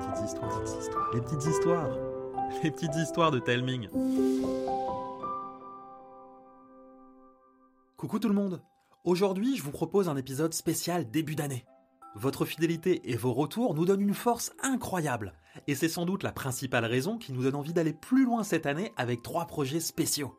petites histoires, les petites histoires, les petites histoires de Telming. Coucou tout le monde Aujourd'hui, je vous propose un épisode spécial début d'année. Votre fidélité et vos retours nous donnent une force incroyable, et c'est sans doute la principale raison qui nous donne envie d'aller plus loin cette année avec trois projets spéciaux.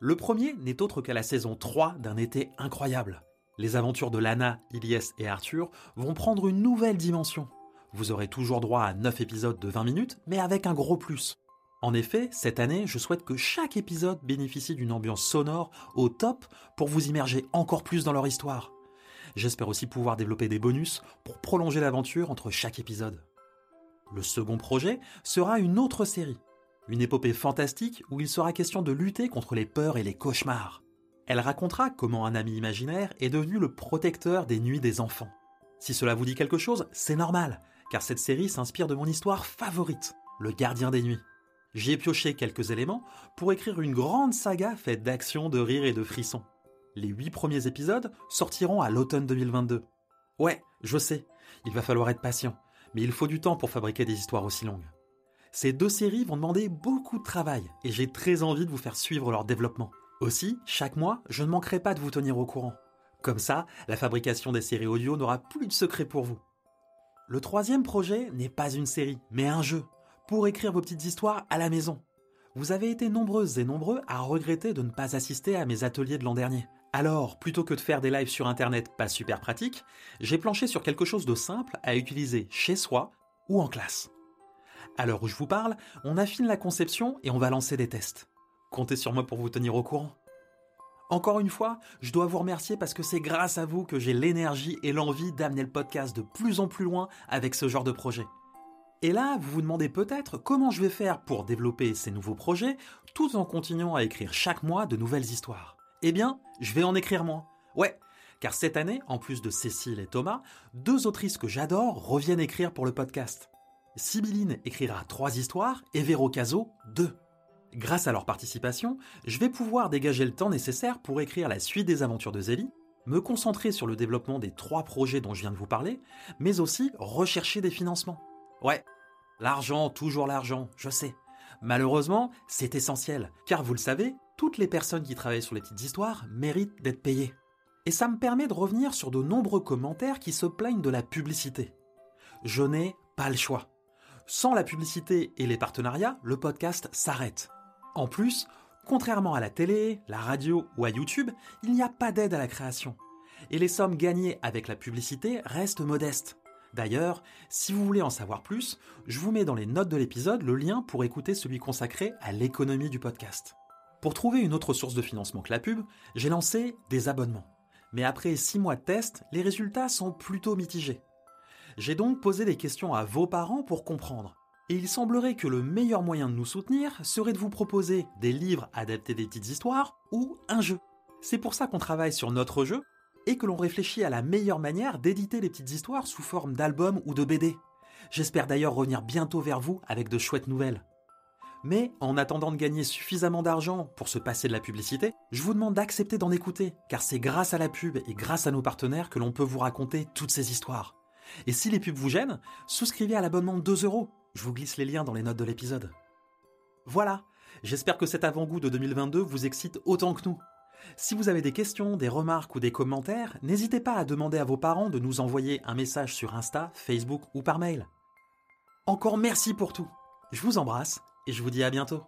Le premier n'est autre qu'à la saison 3 d'un été incroyable. Les aventures de Lana, Ilyes et Arthur vont prendre une nouvelle dimension. Vous aurez toujours droit à 9 épisodes de 20 minutes, mais avec un gros plus. En effet, cette année, je souhaite que chaque épisode bénéficie d'une ambiance sonore au top pour vous immerger encore plus dans leur histoire. J'espère aussi pouvoir développer des bonus pour prolonger l'aventure entre chaque épisode. Le second projet sera une autre série. Une épopée fantastique où il sera question de lutter contre les peurs et les cauchemars. Elle racontera comment un ami imaginaire est devenu le protecteur des nuits des enfants. Si cela vous dit quelque chose, c'est normal, car cette série s'inspire de mon histoire favorite, Le gardien des nuits. J'y ai pioché quelques éléments pour écrire une grande saga faite d'action, de rire et de frissons. Les huit premiers épisodes sortiront à l'automne 2022. Ouais, je sais, il va falloir être patient, mais il faut du temps pour fabriquer des histoires aussi longues. Ces deux séries vont demander beaucoup de travail et j'ai très envie de vous faire suivre leur développement. Aussi, chaque mois, je ne manquerai pas de vous tenir au courant. Comme ça, la fabrication des séries audio n'aura plus de secret pour vous. Le troisième projet n'est pas une série, mais un jeu, pour écrire vos petites histoires à la maison. Vous avez été nombreuses et nombreux à regretter de ne pas assister à mes ateliers de l'an dernier. Alors, plutôt que de faire des lives sur internet pas super pratiques, j'ai planché sur quelque chose de simple à utiliser chez soi ou en classe. À l'heure où je vous parle, on affine la conception et on va lancer des tests. Comptez sur moi pour vous tenir au courant. Encore une fois, je dois vous remercier parce que c'est grâce à vous que j'ai l'énergie et l'envie d'amener le podcast de plus en plus loin avec ce genre de projet. Et là, vous vous demandez peut-être comment je vais faire pour développer ces nouveaux projets tout en continuant à écrire chaque mois de nouvelles histoires. Eh bien, je vais en écrire moins. Ouais, car cette année, en plus de Cécile et Thomas, deux autrices que j'adore reviennent écrire pour le podcast. Sibylline écrira trois histoires et Véro Caso deux. Grâce à leur participation, je vais pouvoir dégager le temps nécessaire pour écrire la suite des aventures de Zélie, me concentrer sur le développement des trois projets dont je viens de vous parler, mais aussi rechercher des financements. Ouais, l'argent, toujours l'argent, je sais. Malheureusement, c'est essentiel, car vous le savez, toutes les personnes qui travaillent sur les petites histoires méritent d'être payées. Et ça me permet de revenir sur de nombreux commentaires qui se plaignent de la publicité. Je n'ai pas le choix. Sans la publicité et les partenariats, le podcast s'arrête. En plus, contrairement à la télé, la radio ou à YouTube, il n'y a pas d'aide à la création. Et les sommes gagnées avec la publicité restent modestes. D'ailleurs, si vous voulez en savoir plus, je vous mets dans les notes de l'épisode le lien pour écouter celui consacré à l'économie du podcast. Pour trouver une autre source de financement que la pub, j'ai lancé des abonnements. Mais après 6 mois de test, les résultats sont plutôt mitigés. J'ai donc posé des questions à vos parents pour comprendre. Et il semblerait que le meilleur moyen de nous soutenir serait de vous proposer des livres adaptés des petites histoires ou un jeu. C'est pour ça qu'on travaille sur notre jeu et que l'on réfléchit à la meilleure manière d'éditer les petites histoires sous forme d'albums ou de BD. J'espère d'ailleurs revenir bientôt vers vous avec de chouettes nouvelles. Mais en attendant de gagner suffisamment d'argent pour se passer de la publicité, je vous demande d'accepter d'en écouter, car c'est grâce à la pub et grâce à nos partenaires que l'on peut vous raconter toutes ces histoires. Et si les pubs vous gênent, souscrivez à l'abonnement de 2 euros. Je vous glisse les liens dans les notes de l'épisode. Voilà, j'espère que cet avant-goût de 2022 vous excite autant que nous. Si vous avez des questions, des remarques ou des commentaires, n'hésitez pas à demander à vos parents de nous envoyer un message sur Insta, Facebook ou par mail. Encore merci pour tout. Je vous embrasse et je vous dis à bientôt.